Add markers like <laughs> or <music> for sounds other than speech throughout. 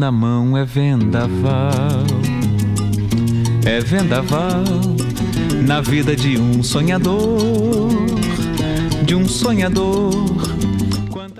na mão é vendaval. É vendaval na vida de um sonhador, de um sonhador.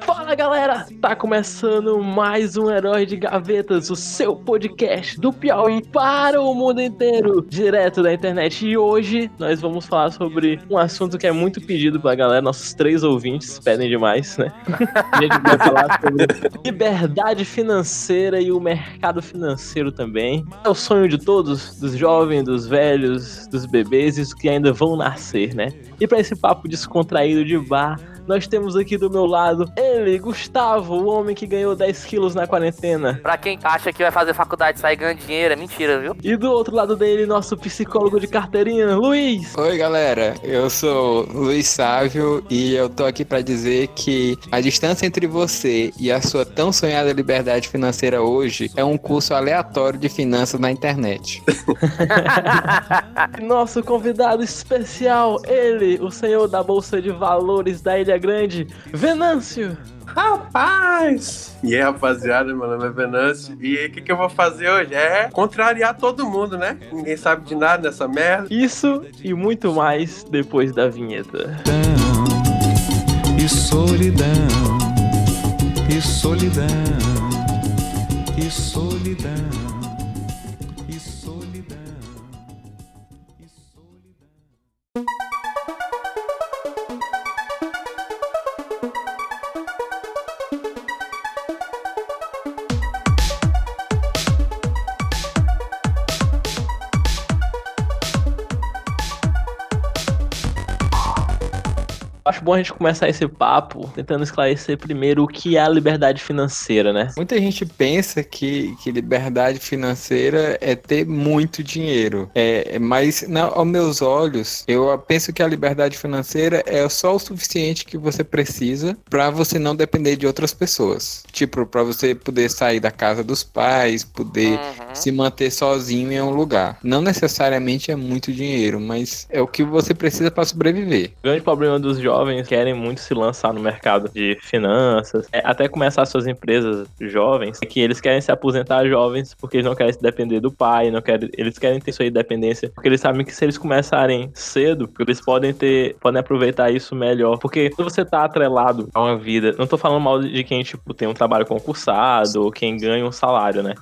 Fala galera, tá começando mais um Herói de Gavetas, o seu podcast do Piauí para o mundo inteiro, direto da internet. E hoje nós vamos falar sobre um assunto que é muito pedido pra galera, nossos três ouvintes pedem demais, né? <laughs> A gente vai falar sobre liberdade financeira e o mercado financeiro também. É o sonho de todos, dos jovens, dos velhos, dos bebês e os que ainda vão nascer, né? E para esse papo descontraído de bar, nós temos aqui do meu lado ele, Gustavo, o homem que ganhou 10 quilos na quarentena. Pra quem acha que vai fazer faculdade e sair ganhando dinheiro, é mentira, viu? E do outro lado dele, nosso psicólogo de carteirinha, Luiz. Oi, galera. Eu sou Luiz Sávio e eu tô aqui pra dizer que a distância entre você e a sua tão sonhada liberdade financeira hoje é um curso aleatório de finanças na internet. <laughs> Nosso convidado especial, ele, o senhor da Bolsa de Valores da Ilha Grande, Venâncio. Rapaz! E aí, rapaziada, meu nome é Venâncio. E o que, que eu vou fazer hoje? É contrariar todo mundo, né? Ninguém sabe de nada nessa merda. Isso e muito mais depois da vinheta. E solidão, e solidão, e solidão, Acho bom a gente começar esse papo tentando esclarecer primeiro o que é a liberdade financeira, né? Muita gente pensa que, que liberdade financeira é ter muito dinheiro. É, mas, na, aos meus olhos, eu penso que a liberdade financeira é só o suficiente que você precisa para você não depender de outras pessoas. Tipo, para você poder sair da casa dos pais, poder Uhum. se manter sozinho em um lugar. Não necessariamente é muito dinheiro, mas é o que você precisa para sobreviver. O grande problema dos jovens que querem muito se lançar no mercado de finanças, é até começar suas empresas jovens, é que eles querem se aposentar jovens porque eles não querem se depender do pai, não querem, eles querem ter sua independência, porque eles sabem que se eles começarem cedo, eles podem ter, podem aproveitar isso melhor, porque quando você tá atrelado a uma vida, não tô falando mal de quem tipo tem um trabalho concursado ou quem ganha um salário, né?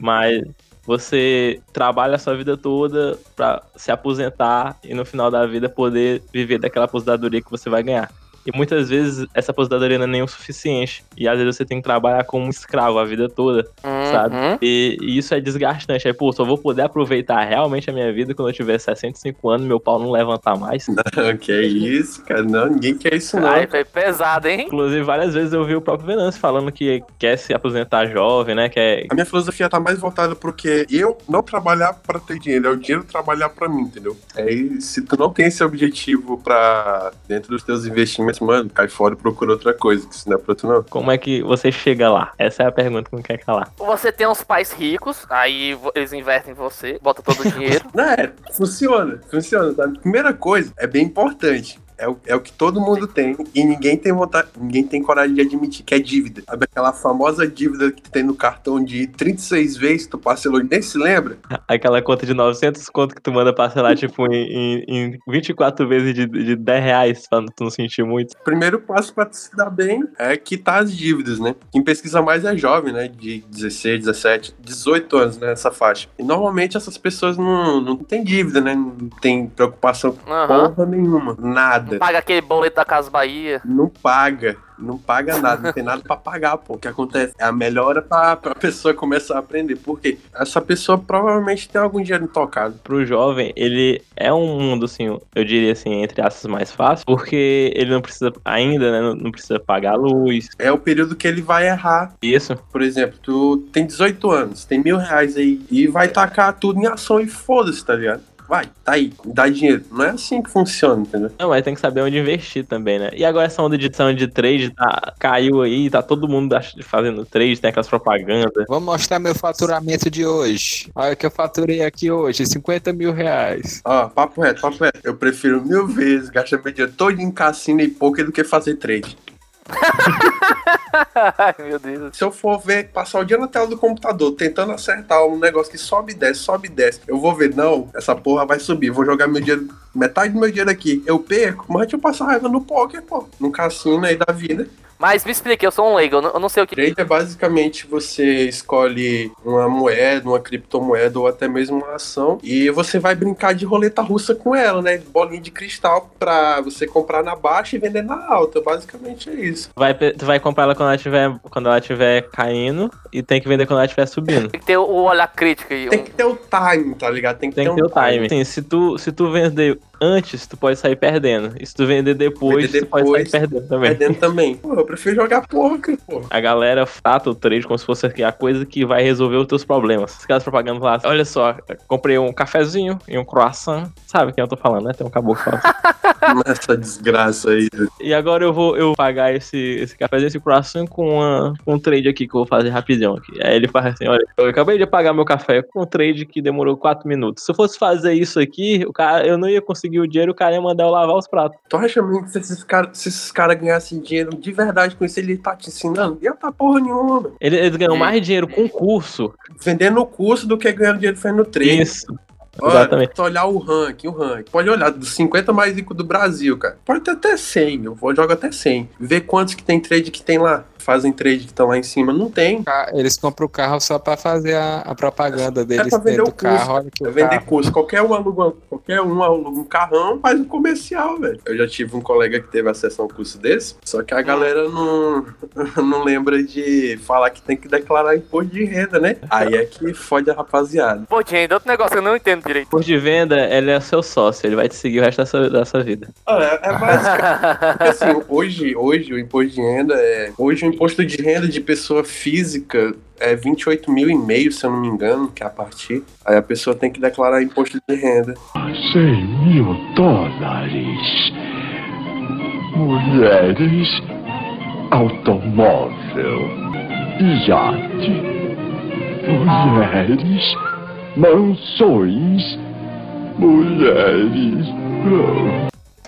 Mas você trabalha a sua vida toda pra se aposentar e no final da vida poder viver daquela aposentadoria que você vai ganhar. E muitas vezes essa aposentadoria não é nem o suficiente. E às vezes você tem que trabalhar como um escravo a vida toda, sabe? Uhum. E, e isso é desgastante. Aí, pô, só vou poder aproveitar realmente a minha vida quando eu tiver 65 anos, meu pau não levantar mais. <laughs> que é isso, cara? Não, ninguém quer isso, não. Ai, foi pesado, hein? Inclusive, várias vezes eu vi o próprio Venâncio falando que quer se aposentar jovem, né? Quer, A minha filosofia tá mais voltada porque eu não trabalhar pra ter dinheiro, é o dinheiro trabalhar pra mim, entendeu? Aí, se tu não tem esse objetivo pra dentro dos teus investimentos, mano, cai fora e procura outra coisa, que isso não é pra tu não. como é que você chega lá? Essa é a pergunta que não quer calar. Você tem uns pais ricos, aí eles investem em você, bota todo o <laughs> dinheiro. Não, é, funciona, funciona, tá? Primeira coisa, é bem importante. É o, é o que todo mundo tem e ninguém tem vontade, ninguém tem coragem de admitir que é dívida. Sabe aquela famosa dívida que tu tem no cartão de 36 vezes, tu parcelou e nem se lembra? <laughs> Aquela conta de 900 conto que tu manda parcelar, tipo, em, em, em 24 vezes de, de 10 reais, pra tu não sentir muito. Primeiro passo pra tu se dar bem é quitar as dívidas, né? Quem pesquisa mais é jovem, né? De 16, 17, 18 anos, né? Essa faixa. E normalmente essas pessoas não, não têm dívida, né? Não tem preocupação com Aham. porra nenhuma. Nada. Paga aquele boleto da Casa Bahia. Não paga. Não paga nada, não tem nada pra pagar, pô. O que acontece? É a melhora pra, pra pessoa começar a aprender. Por quê? Essa pessoa provavelmente tem algum dinheiro intocado. Pro jovem, ele é um mundo, assim, eu diria assim, entre aspas, mais fácil, porque ele não precisa, ainda, né, não- não precisa pagar a luz, É o período que ele vai errar. isso. Por exemplo, tu tem 18 anos, tem mil reais aí e vai tacar tudo em ação e foda-se, tá ligado? Vai, tá aí, dá dinheiro. Não é assim que funciona, entendeu? Não, mas tem que saber onde investir também, né? E agora essa onda de edição de trade tá, caiu aí, tá todo mundo fazendo trade, tem aquelas propagandas. Vou mostrar meu faturamento de hoje. Olha o que eu faturei aqui hoje, 50 mil reais. Ó, papo reto, papo reto. Eu prefiro mil vezes gastar meu dinheiro todo em cassino e poker do que fazer trade. <laughs> Ai, meu Deus. Se eu for ver, passar o dia na tela do computador tentando acertar um negócio que sobe e desce, sobe e desce, eu vou ver, não, essa porra vai subir, vou jogar meu dinheiro, metade do meu dinheiro aqui, eu perco, mas deixa eu passar raiva no poker, pô, no cassino aí da vida. Mas me explique, eu sou um leigo, eu não, sei o que. Trade é basicamente você escolhe uma moeda, uma criptomoeda ou até mesmo uma ação e você vai brincar de roleta russa com ela, né? Bolinha de cristal pra você comprar na baixa e vender na alta. Basicamente é isso. Vai, tu vai comprar ela quando ela estiver quando ela estiver caindo e tem que vender quando ela estiver subindo. Tem que ter o olhar crítico aí. Tem um- que ter o time, tá ligado? Tem que Tem ter que ter um o time. Sim, se tu, se tu vender antes, tu pode sair perdendo. E se tu vender depois, Vender tu pode sair depois, perdendo também. Perdendo também. <laughs> Pô, eu prefiro jogar poker, pô. A galera trata o trade como se fosse a coisa que vai resolver os teus problemas. Os caras propagando lá, olha só, comprei um cafezinho e um croissant. Sabe quem eu tô falando, né? Tem um caboclo fala assim. <laughs> Essa desgraça aí. E agora eu vou eu pagar esse, esse cafezinho, esse croissant com, uma, com um trade aqui que eu vou fazer rapidão aqui. Aí ele faz assim, olha, eu acabei de pagar meu café com um trade que demorou 4 minutos. Se eu fosse fazer isso aqui, o cara, eu não ia conseguir o dinheiro, o cara ia mandar eu lavar os pratos. Tu acha mesmo que se esses caras cara ganhassem dinheiro de verdade com isso, ele tá te ensinando? Ia tá porra nenhuma, mano. Ele- Eles ganham Hum. mais dinheiro com curso. Vendendo o curso do que ganhando dinheiro fazendo trade. Isso. Olha, Exatamente. Se olhar o ranking, o ranking. Pode olhar dos 50 mais ricos do Brasil, cara. Pode ter até 100, eu vou jogar até 100. Ver quantos que tem trade que tem lá. Fazem trade que estão lá em cima. Não tem. Eles compram o carro só pra fazer a, a propaganda deles pra vender dentro do carro. Olha que É vender carro. curso. Qualquer um aluga, qualquer um aluga um carrão, faz um comercial, velho. Eu já tive um colega que teve acesso a um curso desse, só que a galera não, <laughs> não lembra de falar que tem que declarar imposto de renda, né? Aí é que fode a rapaziada. Pô, gente, outro negócio que eu não entendo direito. Por de venda, ele é seu sócio, ele vai te seguir o resto da sua, da sua vida. Ah, é, é basicamente assim, hoje, hoje o imposto de renda é. Hoje o imposto de renda de pessoa física é 28 mil e meio, se eu não me engano, que é a partir. Aí a pessoa tem que declarar imposto de renda. 100 mil dólares. Mulheres, automóvel, iate, mulheres, mansões, mulheres.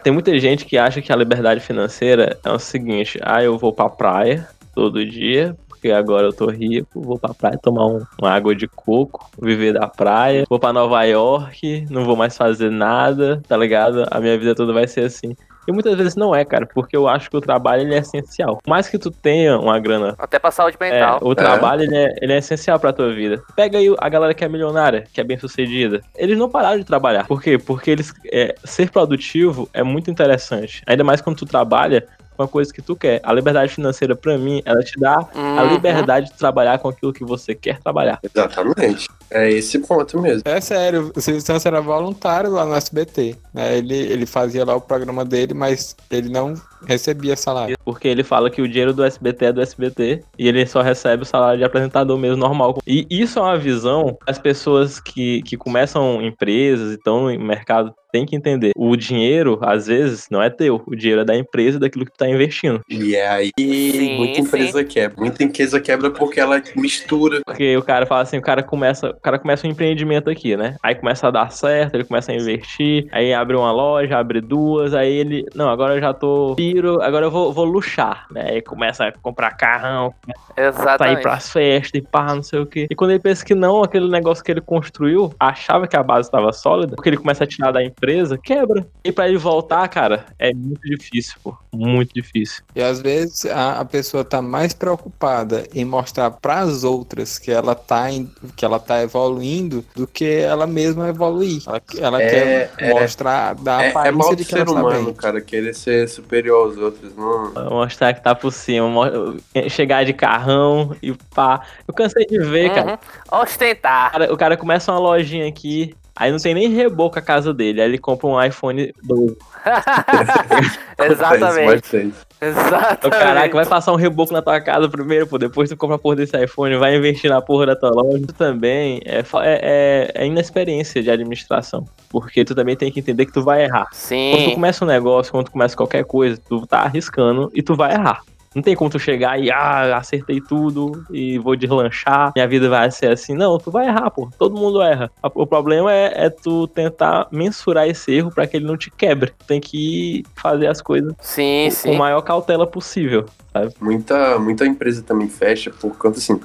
Tem muita gente que acha que a liberdade financeira é o seguinte: ah, eu vou pra praia todo dia, porque agora eu tô rico, vou pra praia tomar um- uma água de coco, viver da praia, vou pra Nova York, não vou mais fazer nada, tá ligado? A minha vida toda vai ser assim. E muitas vezes não é, cara, porque eu acho que o trabalho ele é essencial. Por mais que tu tenha uma grana Até pra saúde É, mental. o trabalho ele é, ele é essencial pra tua vida. Pega aí a galera que é milionária, que é bem sucedida. Eles não pararam de trabalhar. Por quê? Porque eles é, ser produtivo é muito interessante. Ainda mais quando tu trabalha com a coisa que tu quer. A liberdade financeira, pra mim, ela te dá a Uhum. liberdade de trabalhar com aquilo que você quer trabalhar. Exatamente. É esse ponto mesmo. É sério, o Silvio Santos era voluntário lá no SBT. né? Ele, ele fazia lá o programa dele, mas ele não recebia salário. Porque ele fala que o dinheiro do SBT é do SBT e ele só recebe o salário de apresentador mesmo normal. E isso é uma visão as pessoas que, que começam empresas e estão no mercado têm que entender. O dinheiro, às vezes, não é teu. O dinheiro é da empresa, daquilo que tu tá investindo. E é aí Sim, muita empresa quebra. Muita empresa quebra porque ela mistura. Porque o cara fala assim, o cara começa, o cara começa um empreendimento aqui, né? Aí começa a dar certo, ele começa a investir, aí abre uma loja, abre duas, aí ele, não, agora eu já tô piro, agora eu vou, vou luxar, né? Aí começa a comprar carrão, sair Exatamente. pras festas e pá, não sei o quê. E quando ele pensa que não, aquele negócio que ele construiu, achava que a base estava sólida, porque ele começa a tirar da empresa, quebra. E pra ele voltar, cara, é muito difícil, pô. Muito difícil. E às vezes a, a pessoa tá mais preocupada em mostrar para as outras que ela tá em- que ela tá evoluindo do que ela mesma evoluir. Ela, ela É, quer é. mostrar da É, é aparência do de que ser ela tá humano, bem. cara, querer ser superior aos outros. Não. Mostrar que tá por cima, chegar de carrão e pá. Eu cansei de ver, cara. Uhum. Ostentar. O cara. O cara começa uma lojinha aqui, aí não tem nem reboco a casa dele. Aí ele compra um iPhone 12. <laughs> <laughs> Exatamente. Bastante. O caraca, vai passar um reboco na tua casa primeiro, pô. Depois tu compra a porra desse iPhone, vai investir na porra da tua loja. Isso também é, é, é, é inexperiência de administração. Porque tu também tem que entender que tu vai errar. Quando tu Sim. começa um negócio, quando tu começa qualquer coisa, tu tá arriscando e tu vai errar. Não tem como tu chegar e, ah, acertei tudo e vou deslanchar, minha vida vai ser assim. Não, tu vai errar, pô. Todo mundo erra. O problema é, é tu tentar mensurar esse erro pra que ele não te quebre. Tu tem que fazer as coisas Sim, com sim. a maior cautela possível, sabe? Muita, muita empresa também fecha por conta assim.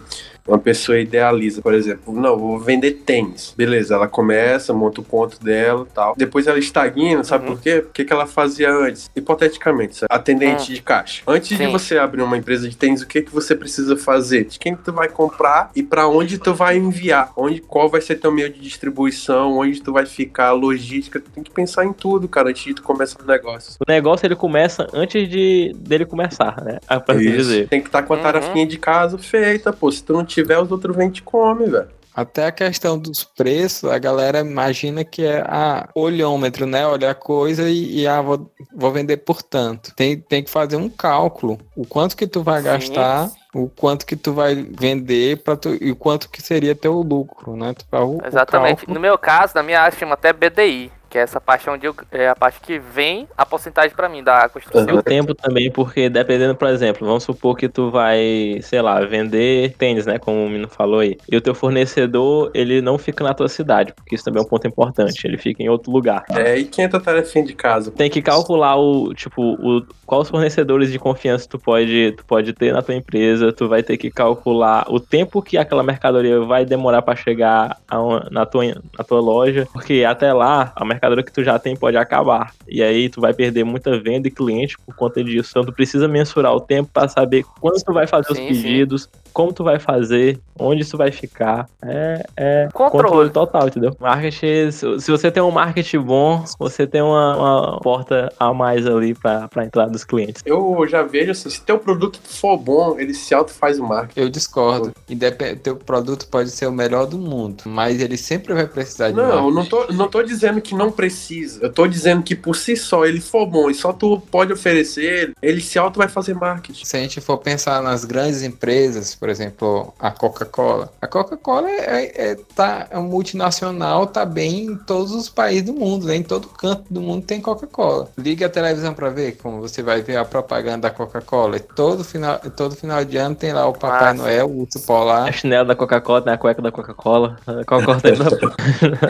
Uma pessoa idealiza, por exemplo, não, vou vender tênis. Beleza, ela começa, monta o ponto dela e tal. Depois ela estagna, sabe Uhum. por quê? Porque que ela fazia antes? Hipoteticamente, sabe? atendente Hum. de caixa. Antes de Sim. você abrir uma empresa de tênis, o que que você precisa fazer? De quem que tu vai comprar e pra onde tu vai enviar? Onde, qual vai ser teu meio de distribuição? Onde tu vai ficar? A logística. Tu tem que pensar em tudo, cara, antes de tu começar o negócio. O negócio ele começa antes de dele começar, né? É pra Isso. dizer. Tem que estar com a Uhum. tarefinha de casa feita, pô. Se tu não tiver, os outros vêm te come, velho. Até a questão dos preços, a galera imagina que é a olhômetro, né? Olha a coisa e, e ah, vou, vou vender por tanto. Tem, tem que fazer um cálculo. O quanto que tu vai Sim. gastar, o quanto que tu vai vender pra tu, e o quanto que seria teu lucro, né? Tu o- o Exatamente. cálculo. No meu caso, na minha área chama até BDI, que é essa parte onde eu, é a parte que vem a porcentagem pra mim da E construção. o tempo também, porque dependendo, por exemplo, vamos supor que tu vai, sei lá, vender tênis, né? Como o Mino falou aí. E o teu fornecedor, ele não fica na tua cidade, porque isso também é um ponto importante. Ele fica em outro lugar. É, e quem é tua tarefinha de casa? Tem que calcular o, tipo, o, quais fornecedores de confiança tu pode, tu pode ter na tua empresa. Tu vai ter que calcular o tempo que aquela mercadoria vai demorar pra chegar a uma- na, tua, na tua loja. Porque até lá, a mercadoria que tu já tem pode acabar. E aí tu vai perder muita venda e cliente por conta disso. Então tu precisa mensurar o tempo pra saber quando tu vai fazer os Sim, pedidos, como tu vai fazer, onde isso vai ficar. É, é Controle. controle total, entendeu? Marketing, se você tem um marketing bom, você tem uma, uma porta a mais ali pra, pra entrada dos clientes. Eu já vejo assim, se teu produto for bom, ele se auto faz o marketing. Eu discordo. Independ... Teu produto pode ser o melhor do mundo, mas ele sempre vai precisar de Não, eu marketing. não tô, não tô dizendo que não precisa. Eu tô dizendo que por si só ele for bom e só tu pode oferecer ele, ele se auto vai fazer marketing. Se a gente for pensar nas grandes empresas, por exemplo, a Coca-Cola. A Coca-Cola é, é, tá, é um multinacional, tá bem em todos os países do mundo, né? em todo canto do mundo tem Coca-Cola. Liga a televisão para ver como você vai ver a propaganda da Coca-Cola. E todo final, todo final de ano tem lá o Papai Ah, Noel, o urso polar. A chinela da Coca-Cola, tem a cueca da Coca-Cola. A Coca-Cola tem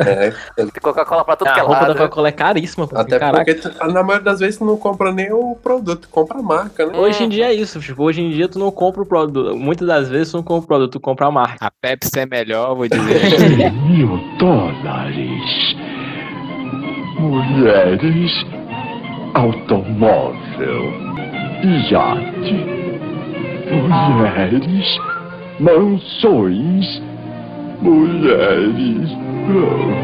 É, Tem Coca-Cola pra tudo a que é roupa da lado. Coca-Cola é caríssima, pô. até Caraca. porque tu- na maioria das vezes tu não compra nem o produto, tu compra a marca, né? Hoje em dia é isso, tipo, hoje em dia tu não compra o produto. Muitas das vezes tu não compra o produto, tu compra a marca. A Pepsi é melhor, vou dizer. <laughs> 100 mil dólares. Mulheres. Automóvel. Iate. Mulheres. Mansões. Mulheres.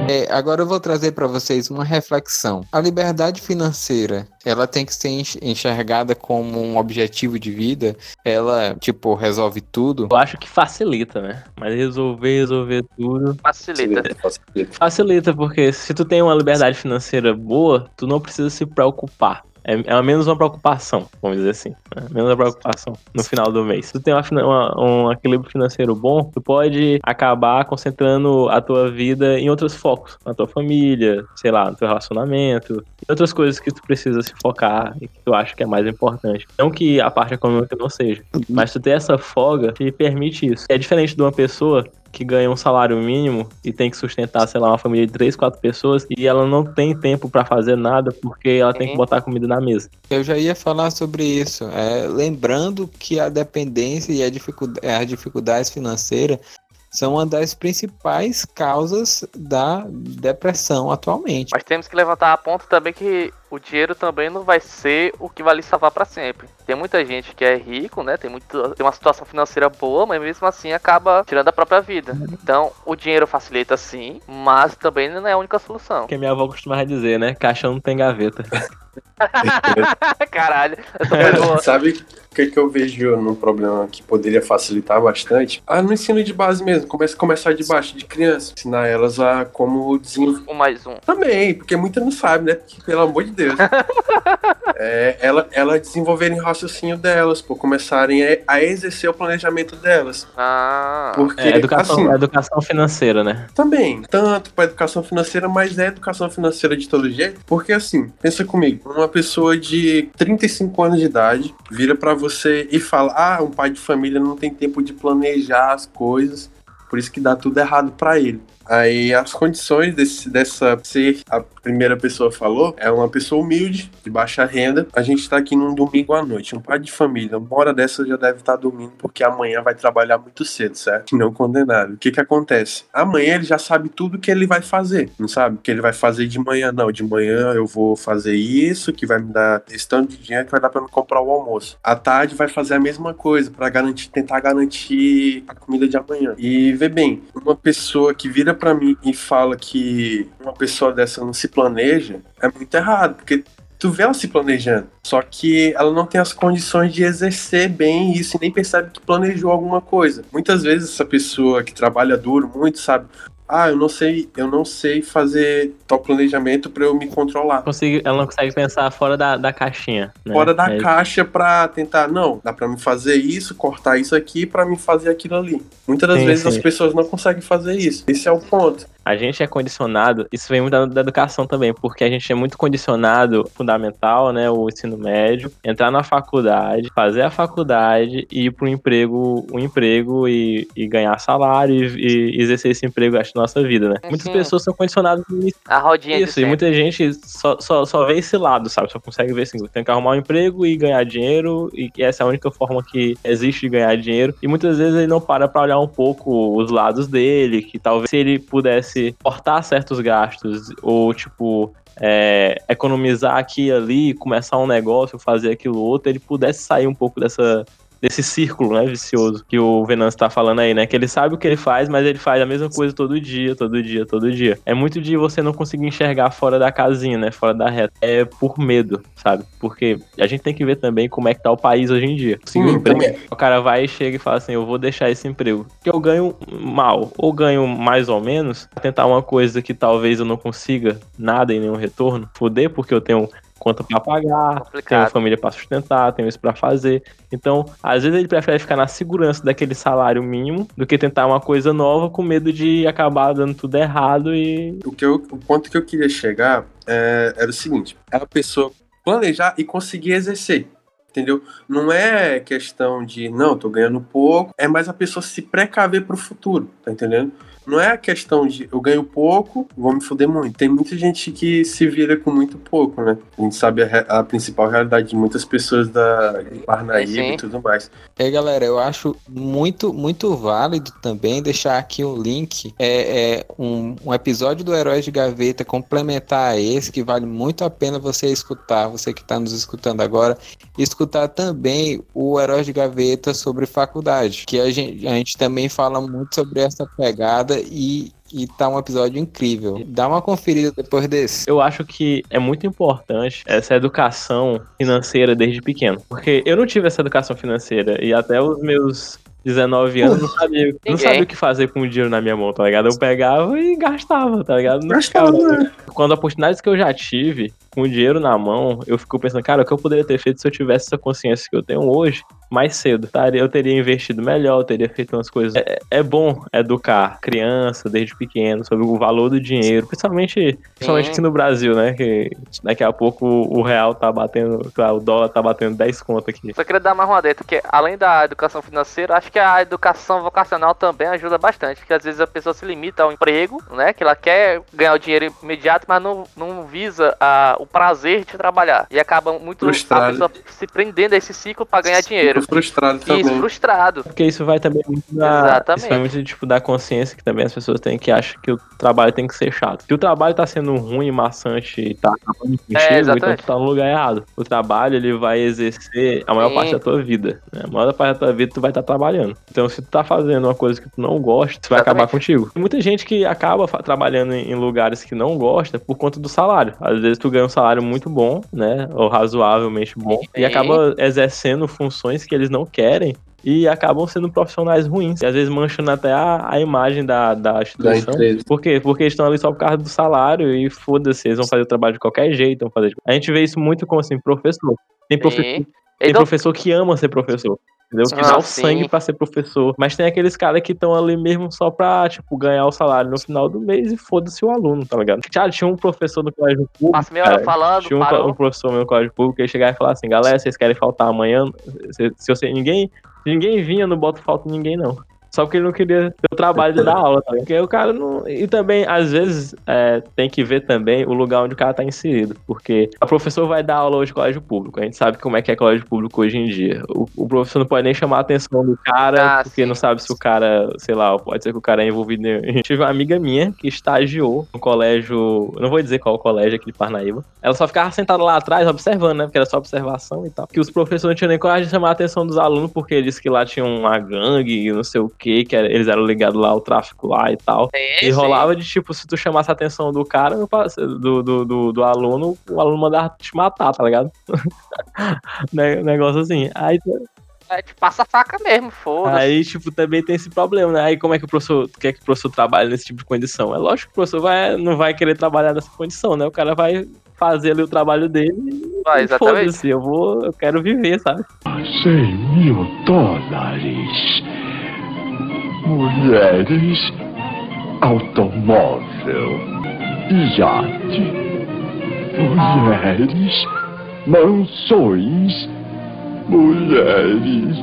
É, agora eu vou trazer para vocês uma reflexão. A liberdade financeira, ela tem que ser enx- enxergada como um objetivo de vida. Ela, tipo, resolve tudo. Eu acho que facilita, né? Mas resolver, resolver tudo. Facilita. Facilita, porque se tu tem uma liberdade financeira boa, tu não precisa se preocupar. É, é menos uma preocupação, vamos dizer assim. né? Menos uma preocupação no final do mês. Se tu tem uma uma- um equilíbrio financeiro bom, tu pode acabar concentrando a tua vida em outros focos. Na tua família, sei lá, no teu relacionamento. E outras coisas que tu precisa se focar e que tu acha que é mais importante. Não que a parte econômica não seja. Mas tu ter essa folga te permite isso. É diferente de uma pessoa que ganha um salário mínimo e tem que sustentar, sei lá, uma família de três, quatro pessoas e ela não tem tempo pra fazer nada porque ela tem que botar comida na mesa. Eu já ia falar sobre isso. É, lembrando que a dependência e a dificuldade, as dificuldades financeiras são uma das principais causas da depressão atualmente. Mas temos que levantar a ponta também que o dinheiro também não vai ser o que vai lhe salvar pra sempre. Tem muita gente que é rico, né? Tem, muito, tem uma situação financeira boa, mas mesmo assim acaba tirando a própria vida. Então, o dinheiro facilita sim, mas também não é a única solução. Que minha avó costumava dizer, né? Caixão não tem gaveta. <laughs> <laughs> Caralho, eu tô vendo. Sabe o que, que eu vejo num problema que poderia facilitar bastante? Ah, no ensino de base mesmo, começa começar de baixo, de criança. Ensinar elas a como desenvolver. um mais um. Também, porque muita não sabe, né? Porque, pelo amor de Deus. <laughs> é, ela, ela desenvolverem o raciocínio delas, por começarem a, a exercer o planejamento delas. Ah, Porque, É, educação, assim, educação financeira, né? Também, tanto para educação financeira, mas é educação financeira de todo jeito. Porque assim, pensa comigo, uma pessoa de 35 anos de idade vira para você e fala: "Ah, um pai de família não tem tempo de planejar as coisas, por isso que dá tudo errado para ele". Aí as condições desse, dessa ser a primeira pessoa falou, é uma pessoa humilde, de baixa renda. A gente tá aqui num domingo à noite, um pai de família, uma hora dessa já deve estar dormindo porque amanhã vai trabalhar muito cedo, certo? Não condenado. O que que acontece? Amanhã ele já sabe tudo que ele vai fazer, não sabe? O que ele vai fazer de manhã, não. De manhã eu vou fazer isso, que vai me dar esse tanto de dinheiro que vai dar pra me comprar o almoço. À tarde vai fazer a mesma coisa, para garantir, tentar garantir a comida de amanhã. E vê bem, uma pessoa que vira para mim e fala que uma pessoa dessa não se planeja, é muito errado, porque tu vê ela se planejando, só que ela não tem as condições de exercer bem isso e nem percebe que planejou alguma coisa. Muitas vezes essa pessoa que trabalha duro muito sabe, ah, eu não sei, eu não sei fazer tal planejamento para eu me controlar. Consigo, ela não consegue pensar fora da, da caixinha. né? Fora da É, caixa pra tentar, não, dá pra me fazer isso, cortar isso aqui pra me fazer aquilo ali. Muitas das Sim, vezes sim. as pessoas não conseguem fazer isso. Esse é o ponto. A gente é condicionado, isso vem muito da, da educação também, porque a gente é muito condicionado, fundamental, né, o ensino médio, entrar na faculdade, fazer a faculdade e ir pro emprego, o emprego e, e ganhar salário e, e exercer esse emprego acho na nossa vida, né? Muitas Sim. pessoas são condicionadas nisso. A rodinha Isso, e muita gente só, só, só vê esse lado, sabe? Só consegue ver assim, tem que arrumar um emprego e ganhar dinheiro, e essa é a única forma que existe de ganhar dinheiro. E muitas vezes ele não para pra olhar um pouco os lados dele, que talvez se ele pudesse cortar certos gastos, ou tipo. é, economizar aqui e ali, começar um negócio, fazer aquilo outro, ele pudesse sair um pouco dessa, desse círculo, né, vicioso que o Venâncio tá falando aí, né? Que ele sabe o que ele faz, mas ele faz a mesma coisa todo dia, todo dia, todo dia. É muito de você não conseguir enxergar fora da casinha, né? Fora da reta. É por medo, sabe? Porque a gente tem que ver também como é que tá o país hoje em dia. Sim, emprego. também. O cara vai e chega e fala assim: Eu vou deixar esse emprego. Que eu ganho mal, ou ganho mais ou menos, tentar uma coisa que talvez eu não consiga nada e nenhum retorno. Foder, porque eu tenho conta pra pagar, tenho Complicado. família pra sustentar, tenho isso pra fazer. Então, às vezes ele prefere ficar na segurança daquele salário mínimo do que tentar uma coisa nova com medo de acabar dando tudo errado e O, que eu- o ponto que eu queria chegar é, era o seguinte: é a pessoa planejar e conseguir exercer. Entendeu? Não é questão de, não, tô ganhando pouco, é mais a pessoa se precaver pro futuro, tá entendendo? Não é a questão de eu ganho pouco, vou me fuder muito. Tem muita gente que se vira com muito pouco, né? A gente sabe a, a principal realidade de muitas pessoas da Parnaíba e tudo mais. É, galera, eu acho muito, muito válido também deixar aqui o link. É, é um, um episódio do Heróis de Gaveta complementar a esse, que vale muito a pena você escutar, você que está nos escutando agora, escutar também o Heróis de Gaveta sobre faculdade, que a gente, a gente também fala muito sobre essa pegada e, e tá um episódio incrível. Dá uma conferida depois desse. eu acho que é muito importante essa educação financeira desde pequeno. Porque eu não tive essa educação financeira e até os meus 19 anos não sabia, não sabia o que fazer com o dinheiro na minha mão, tá ligado? Eu pegava e gastava, tá ligado? Não Gastava, né? Quando as oportunidades que eu já tive com o dinheiro na mão, eu fico pensando, cara, o que eu poderia ter feito se eu tivesse essa consciência que eu tenho hoje mais cedo, tá? Eu teria investido melhor, eu teria feito umas coisas. É, é bom educar criança desde pequeno sobre o valor do dinheiro, principalmente, principalmente aqui no Brasil, né? Que daqui a pouco o real tá batendo, o dólar tá batendo 10 conto aqui. Só queria dar mais uma dentro, que além da educação financeira, acho que a educação vocacional também ajuda bastante, porque às vezes a pessoa se limita ao emprego, né, que ela quer ganhar o dinheiro imediato, mas não, não visa a, o prazer de trabalhar, e acaba muito Frustrado. a pessoa se prendendo a esse ciclo para ganhar dinheiro. Fico frustrado E também. isso, frustrado. Porque isso vai também muito da. Exatamente. Isso vai muito tipo, da consciência que também as pessoas têm que acham que o trabalho tem que ser chato. Se o trabalho tá sendo ruim, maçante e tá acabando contigo, então exatamente. tu tá no lugar errado. O trabalho, ele vai exercer a maior Sim. parte da tua vida. Né? A maior parte da tua vida tu vai estar trabalhando. Então, se tu tá fazendo uma coisa que tu não gosta, isso vai Exatamente. acabar contigo. Tem muita gente que acaba trabalhando em lugares que não gosta por conta do salário. Às vezes tu ganha um salário muito bom, né? Ou razoavelmente bom. E Sim. acaba exercendo funções que eles não querem e acabam sendo profissionais ruins. E às vezes manchando até a, a imagem da, da Da instituição. empresa. Por quê? Porque eles estão ali só por causa do salário e foda-se, eles vão fazer o trabalho de qualquer jeito. Vão fazer... A gente vê isso muito com assim, professor. Tem, profe- Sim. tem Então, professor que ama ser professor. Entendeu? Que Ah, dá o sim. sangue pra ser professor. Mas tem aqueles caras que estão ali mesmo só pra, tipo, ganhar o salário no final do mês e foda-se o aluno, tá ligado? Já tinha um professor no colégio público. cara, falando, tinha um, um professor meu no colégio público que ele chegava e falava assim, galera, vocês querem faltar amanhã? Se, se você, ninguém, ninguém vinha, não bota falta em ninguém, não. Só porque ele não queria ter o trabalho de dar aula, tá? Porque o cara não. E também, às vezes, é, tem que ver também o lugar onde o cara tá inserido. Porque o professor vai dar aula hoje em colégio público. A gente sabe como é que é colégio público hoje em dia. O, o professor não pode nem chamar a atenção do cara, Ah, porque sim. não sabe se o cara, sei lá, pode ser que o cara é envolvido em. <laughs> Tive uma amiga minha que estagiou no colégio. Não vou dizer qual colégio aqui de Parnaíba. Ela só ficava sentada lá atrás, observando, né? Porque era só observação e tal. Que os professores não tinham nem coragem de chamar a atenção dos alunos, porque eles disse que lá tinha uma gangue e não sei o que, que era- eles eram ligados lá ao tráfico lá e tal. Sim, E sim. rolava de tipo, se tu chamasse a atenção do cara, do, do, do, do aluno, o aluno mandava te matar, tá ligado? <laughs> Ne- Negócio assim. Aí, É, tipo, passa a faca mesmo, foda-se. aí, tipo, também tem esse problema, né? Aí como é que o professor quer que o professor trabalhe nesse tipo de condição? É lógico que o professor vai, não vai querer trabalhar nessa condição, né? O cara vai fazer ali o trabalho dele e Vai, exatamente. foda-se, eu vou, eu quero viver, sabe? Cem mil dólares. Mulheres. Automóvel. Iate. Mulheres. Mansões. Mulheres.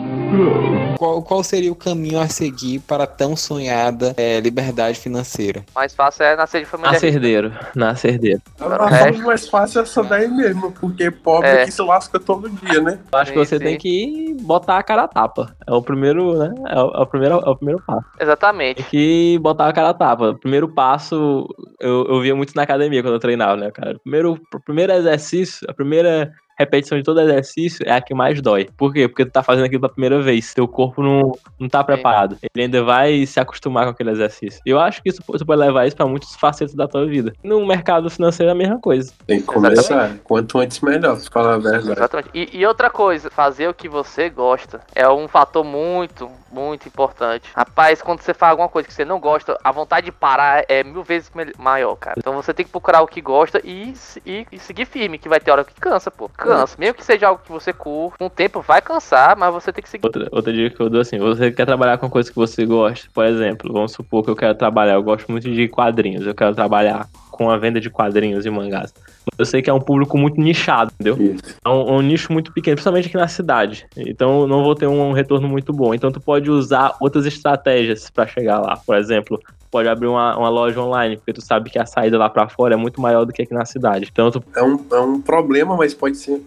Qual, qual seria o caminho a seguir para a tão sonhada é, liberdade financeira? Mais fácil é nascer de família. Nascer herdeiro, nascer herdeiro. A forma resto- mais fácil é essa daí mesmo, porque pobre É. que se lasca todo dia, né? Eu acho que Sim, você sim. tem que botar a cara a tapa. É o primeiro, né? É o, é o primeiro, é o primeiro passo. Exatamente. Tem que botar a cara a tapa. O primeiro passo, eu, eu via muito na academia quando eu treinava, né, cara? Primeiro, o primeiro exercício, a primeira repetição de todo exercício é a que mais dói. Por quê? Porque tu tá fazendo aquilo pela primeira vez. Teu corpo não, não tá preparado. Ele ainda vai se acostumar com aquele exercício. E eu acho que isso, você pode levar isso pra muitos facetas da tua vida. No mercado financeiro é a mesma coisa. Tem que começar. Quanto antes melhor, pra falar a verdade. Exatamente. E, e outra coisa, fazer o que você gosta é um fator muito, muito importante. Rapaz, quando você faz alguma coisa que você não gosta, a vontade de parar é mil vezes maior, cara. Então você tem que procurar o que gosta e, se- e, e seguir firme, que vai ter hora que cansa, pô. Cansa. Mesmo que seja algo que você curta, com o tempo vai cansar, mas você tem que seguir. Outra, outra dica que eu dou assim, você quer trabalhar com coisa que você gosta, por exemplo, vamos supor que eu quero trabalhar, eu gosto muito de quadrinhos, eu quero trabalhar com a venda de quadrinhos e mangás. Eu sei que é um público muito nichado, entendeu? Isso. É um, um nicho muito pequeno, principalmente aqui na cidade. Então eu não vou ter um, retorno muito bom. Então tu pode usar outras estratégias pra chegar lá. Por exemplo, pode abrir uma, uma loja online, porque tu sabe que a saída lá pra fora é muito maior do que aqui na cidade. Então tu É um, é um problema, mas pode ser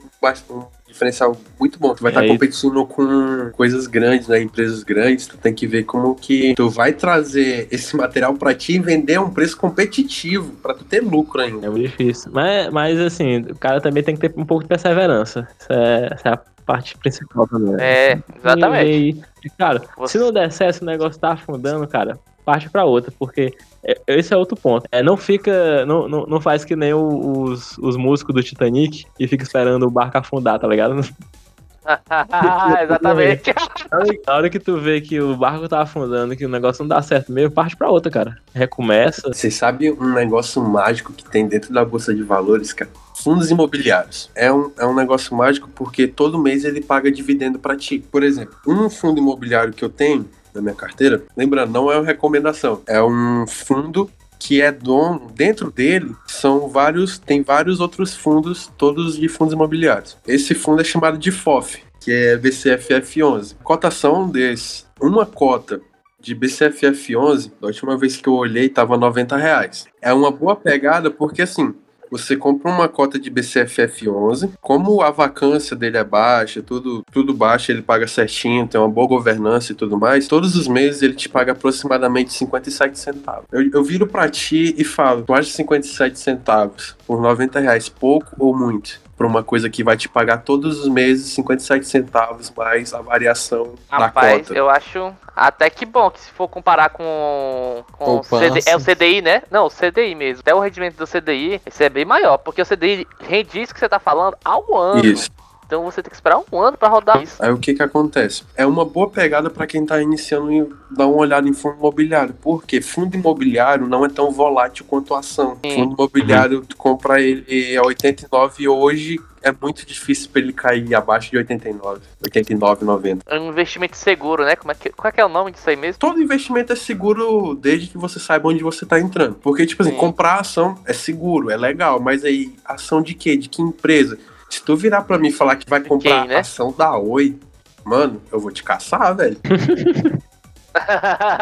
um diferencial muito bom. Tu vai É estar isso. competindo com coisas grandes, né? Empresas grandes. Tu tem que ver como que tu vai trazer esse material pra ti e vender a um preço competitivo, pra tu ter lucro ainda. É muito difícil. Mas, mas assim, o cara também tem que ter um pouco de perseverança. Isso é, essa é a parte principal também. É, exatamente. E, e, cara, Você- se não der certo, o negócio tá afundando, cara, parte pra outra, porque é- esse é outro ponto. É, não fica. Não, não, não faz que nem o- os, os músicos do Titanic e fica esperando o barco afundar, tá ligado? <laughs> exatamente. <laughs> Na hora que tu vê que o barco tá afundando, que o negócio não dá certo mesmo, parte pra outra, cara. Recomeça. Você sabe um negócio mágico que tem dentro da Bolsa de Valores, cara? Fundos imobiliários. É um, é um negócio mágico porque todo mês ele paga dividendo pra ti. Por exemplo, um fundo imobiliário que eu tenho na minha carteira, lembrando, não é uma recomendação, é um fundo que é dono, dentro dele são vários, tem vários outros fundos, todos de fundos imobiliários. Esse fundo é chamado de FOF, que é BCFF11. Cotação desse, uma cota de BCFF11, da última vez que eu olhei, tava 90 reais. É uma boa pegada porque assim, você compra uma cota de BCFF11, como a vacância dele é baixa, tudo, tudo baixo, ele paga certinho, tem uma boa governança e tudo mais, todos os meses ele te paga aproximadamente 57 centavos. Eu, eu viro pra ti e falo, tu acha 57 centavos por 90 reais pouco ou muito? Pra uma coisa que vai te pagar todos os meses 57 centavos mais a variação da Rapaz, cota. eu acho até que bom que se for comparar com, com. CD, é o CDI, né? Não, o CDI mesmo. Até o rendimento do CDI, esse é bem maior, porque o CDI rende isso que você tá falando ao ano. Isso. Então você tem que esperar um ano pra rodar isso. Aí o que que acontece? É uma boa pegada para quem tá iniciando e dar uma olhada em fundo imobiliário. Porque fundo imobiliário não é tão volátil quanto a ação. Sim. Fundo imobiliário, tu compra ele a 89 e hoje é muito difícil para ele cair abaixo de 89, 89, 90. É um investimento seguro, né? Como é que, qual é, que é o nome disso aí mesmo? Todo investimento é seguro desde que você saiba onde você tá entrando. Porque, tipo assim, Sim. comprar ação é seguro, é legal, mas aí, ação de quê? De que empresa? Se tu virar pra mim e falar que vai comprar quem, né? ação da Oi, mano, eu vou te caçar, velho. <laughs>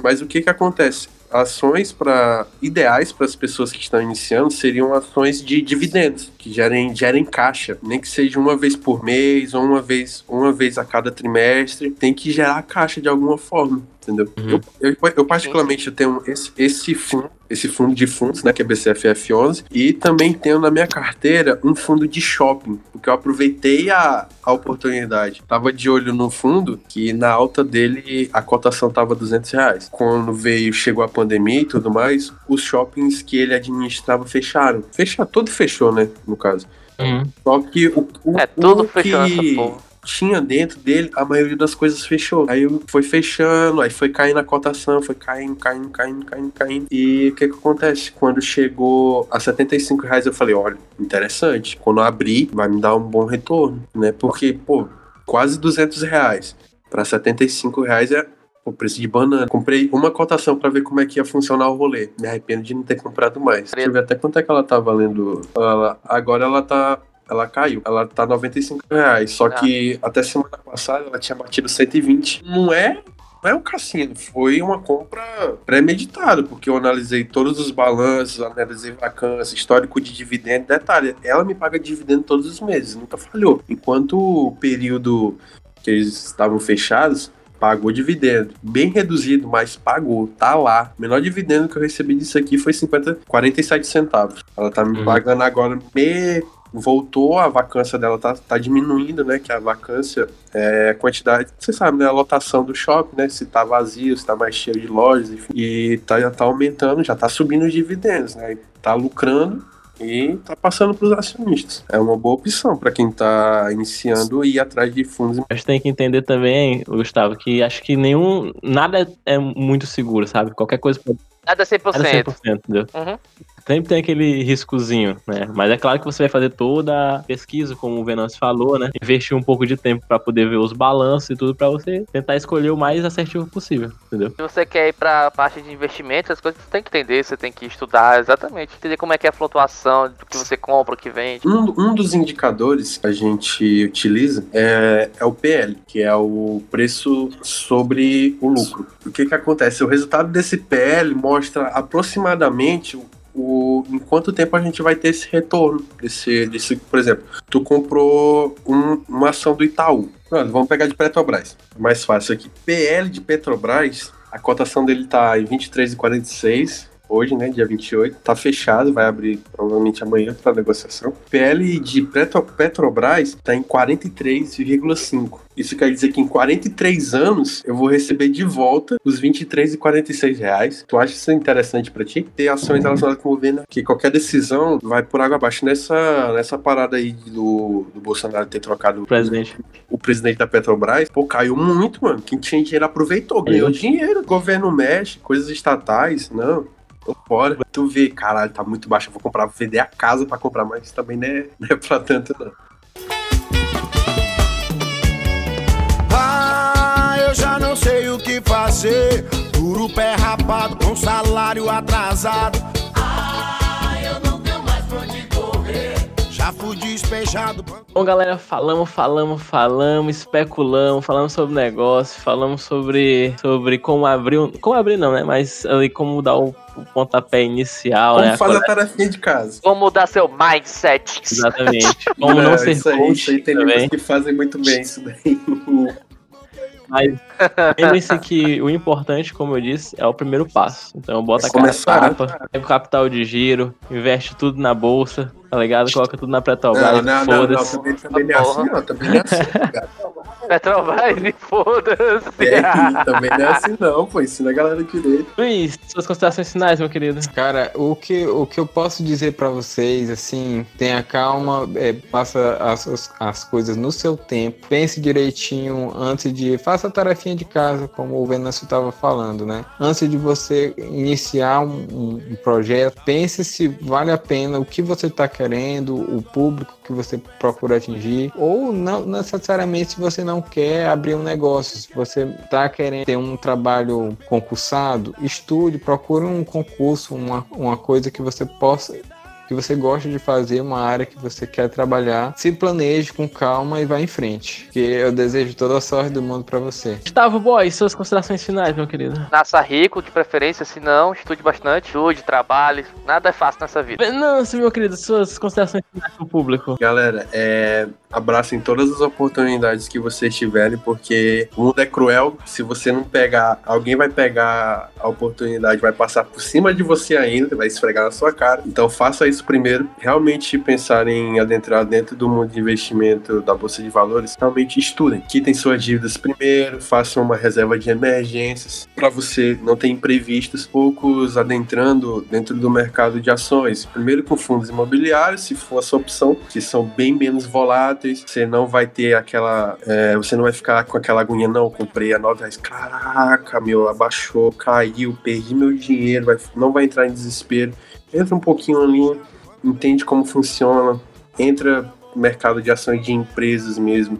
Mas o que que acontece? Ações para ideais para as pessoas que estão iniciando seriam ações de dividendos, que gerem, gerem caixa, nem que seja uma vez por mês ou uma vez, uma vez a cada trimestre, tem que gerar caixa de alguma forma, entendeu? Uhum. Eu, eu, eu particularmente eu tenho esse, esse fundo, esse fundo de fundos, né, que é BCFF11, e também tenho na minha carteira um fundo de shopping, porque eu aproveitei a, a oportunidade. Tava de olho no fundo, que na alta dele a cotação tava 200 reais. Quando veio, chegou a pandemia e tudo mais, os shoppings que ele administrava fecharam. Fechar, todo fechou, né, no caso. Uhum. Só que o, o, É, tudo o que porra. Tinha dentro dele, a maioria das coisas fechou. Aí foi fechando, aí foi caindo a cotação, foi caindo, caindo, caindo, caindo, caindo. E o que que acontece? Quando chegou a 75 reais, eu falei, olha, interessante. Quando eu abrir, vai me dar um bom retorno, né? Porque, pô, quase 200 reais para 75 reais é o preço de banana. Comprei uma cotação para ver como é que ia funcionar o rolê. Me arrependo de não ter comprado mais. Deixa eu ver até quanto é que ela tá valendo. Ela- agora ela tá ela caiu. Ela tá 95 reais. Só Ah. que até semana passada ela tinha batido 120. Não é. Não é um cassino, foi uma compra premeditada, porque eu analisei todos os balanços, analisei vacância, histórico de dividendo. Detalhe, ela me paga dividendo todos os meses, nunca falhou. Enquanto o período que eles estavam fechados, pagou dividendo. Bem reduzido, mas pagou. Tá lá. O menor dividendo que eu recebi disso aqui foi 50, 47 centavos. Ela tá me Uhum. pagando agora me voltou, a vacância dela tá, tá diminuindo, né? Que a vacância é a quantidade, você sabe, né? A lotação do shopping, né? Se tá vazio, se tá mais cheio de lojas, enfim. E tá, tá aumentando, já tá subindo os dividendos, né? Tá lucrando e tá passando para os acionistas. É uma boa opção para quem tá iniciando e ir atrás de fundos. A gente tem que entender também, Gustavo, que acho que nenhum. Nada é muito seguro, sabe? Qualquer coisa pode Nada 100%. Nada 100%, entendeu? Uhum. Sempre tem aquele riscozinho, né? Mas é claro que você vai fazer toda a pesquisa, como o Venâncio falou, né? Investir um pouco de tempo pra poder ver os balanços e tudo pra você tentar escolher o mais assertivo possível, entendeu? Se você quer ir pra parte de investimento, as coisas você tem que entender, você tem que estudar exatamente, entender como é que é a flutuação do que você compra, o que vende. Um, um dos indicadores que a gente utiliza é, é o PL, que é o preço sobre o lucro. O que que acontece? O resultado desse PL mostra aproximadamente o, o- em quanto tempo a gente vai ter esse retorno. Desse, desse, por exemplo, tu comprou um- uma ação do Itaú. Pronto, vamos pegar de Petrobras. Mais fácil aqui. PL de Petrobras, a cotação dele tá em 23,46 hoje, né, dia 28, tá fechado, vai abrir provavelmente amanhã para negociação. PL de Petro, Petrobras tá em 43,5. Isso quer dizer que em 43 anos eu vou receber de volta os 23,46 reais. Tu acha isso interessante para ti? Ter ações relacionadas com o governo, que qualquer decisão vai por água abaixo. Nessa, nessa parada aí do, do Bolsonaro ter trocado O presidente. o presidente da Petrobras, pô, caiu muito, mano. Quem tinha dinheiro aproveitou, ganhou dinheiro. O governo mexe, coisas estatais, não. Tô. Tu vê, caralho, tá muito baixo. Eu vou comprar, vender a casa pra comprar, mas também não é, <laughs> não é pra tanto, não. Ah, eu já não sei o que fazer. Duro pé rapado com salário atrasado. Despejado. Bom, galera, falamos, falamos, falamos, especulamos, falamos sobre negócio, falamos sobre, sobre como abrir, um- como abrir não, né? Mas ali como dar o, o pontapé inicial, Como né? faz a tarefinha de casa? Como mudar seu mindset. Exatamente. <laughs> Como não, ser isso aí, isso aí tem também. que fazem muito bem isso daí. Mas lembre-se que o importante, como eu disse, é o primeiro passo. Então bota É a cara começar, né? tapa, pega o capital de giro, investe tudo na bolsa, tá ligado? Coloca tudo na Petrobras, Não, não, não, não, foda-se. também, também não é assim, não. Também não é assim, <laughs> cara. Petrobras e foda-se. É, também não é assim, não, pô. Ensina a galera direito. Luiz, suas considerações finais, meu querido. Cara, o que, o que eu posso dizer pra vocês, assim, tenha calma, é, faça as, as, as coisas no seu tempo, pense direitinho antes de. Faça a tarefinha de casa, como o Venâncio estava falando, né? Antes de você iniciar um, um- projeto, pense se vale a pena o que você está querendo, o público que você procura atingir, ou não necessariamente se você não quer abrir um negócio, se você está querendo ter um trabalho concursado, estude, procure um concurso, uma, uma coisa que você possa que você gosta de fazer, uma área que você quer trabalhar, se planeje com calma e vá em frente. Que eu desejo toda a sorte do mundo para você. Gustavo Boy, suas considerações finais, meu querido. Nasça rico, de preferência, se não, estude bastante, estude, trabalhe. Nada é fácil nessa vida. Venâncio, meu querido, suas considerações finais pro público. Galera, é, abracem todas as oportunidades que vocês tiverem, porque o mundo é cruel. Se você não pegar, alguém vai pegar a oportunidade, vai passar por cima de você ainda, vai esfregar na sua cara. Então faça isso primeiro. Realmente pensar em adentrar dentro do mundo de investimento da Bolsa de Valores, realmente estudem. Quitem suas dívidas primeiro, façam uma reserva de emergências para você não ter imprevistos. Poucos adentrando dentro do mercado de ações. Primeiro com fundos imobiliários, se for a sua opção, que são bem menos voláteis. Você não vai ter aquela. é, você não vai ficar com aquela agonia, não. Comprei a 9 reais. Caraca, meu, abaixou, caiu, perdi meu dinheiro. Vai, não vai entrar em desespero. Entra um pouquinho ali, entende como funciona, entra no mercado de ações de empresas mesmo,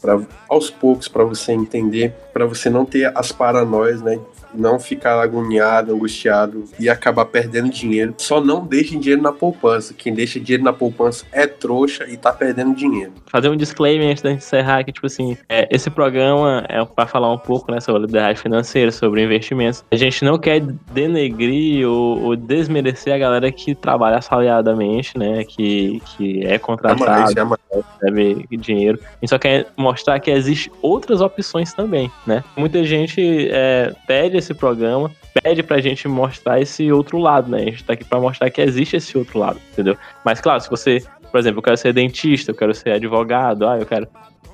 pra, aos poucos para você entender, para você não ter as paranoias, né? Não ficar agoniado, angustiado e acabar perdendo dinheiro. Só não deixe dinheiro na poupança. Quem deixa dinheiro na poupança é trouxa e tá perdendo dinheiro. Fazer um disclaimer antes da gente encerrar que, tipo assim, é, esse programa é para falar um pouco né, sobre liberdade financeira, sobre investimentos. A gente não quer denegrir ou, ou desmerecer a galera que trabalha assalariadamente, né? Que, que é contratado, jamais. recebe dinheiro. A gente só quer mostrar que existe outras opções também, né? Muita gente é, pede esse programa, pede pra gente mostrar esse outro lado, né? A gente tá aqui pra mostrar que existe esse outro lado, entendeu? Mas claro, se você, por exemplo, eu quero ser dentista, eu quero ser advogado, ah, eu quero.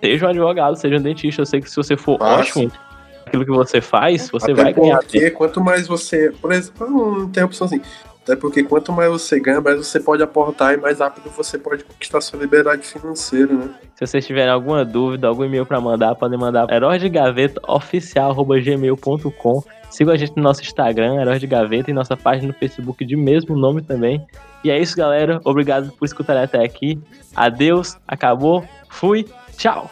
Seja um advogado, seja um dentista. Eu sei que se você for Ah, ótimo aquilo que você faz, você Até vai ganhar. porque quanto mais você. Por exemplo, não tem opção assim. Até porque quanto mais você ganha, mais você pode aportar e mais rápido você pode conquistar sua liberdade financeira, né? Se vocês tiverem alguma dúvida, algum e-mail pra mandar, podem mandar heróis de gaveta oficial@gmail.com. Sigam a gente no nosso Instagram, Heróis de Gaveta, e nossa página no Facebook de mesmo nome também. E é isso, galera. Obrigado por escutarem até aqui. Adeus, acabou, fui, tchau.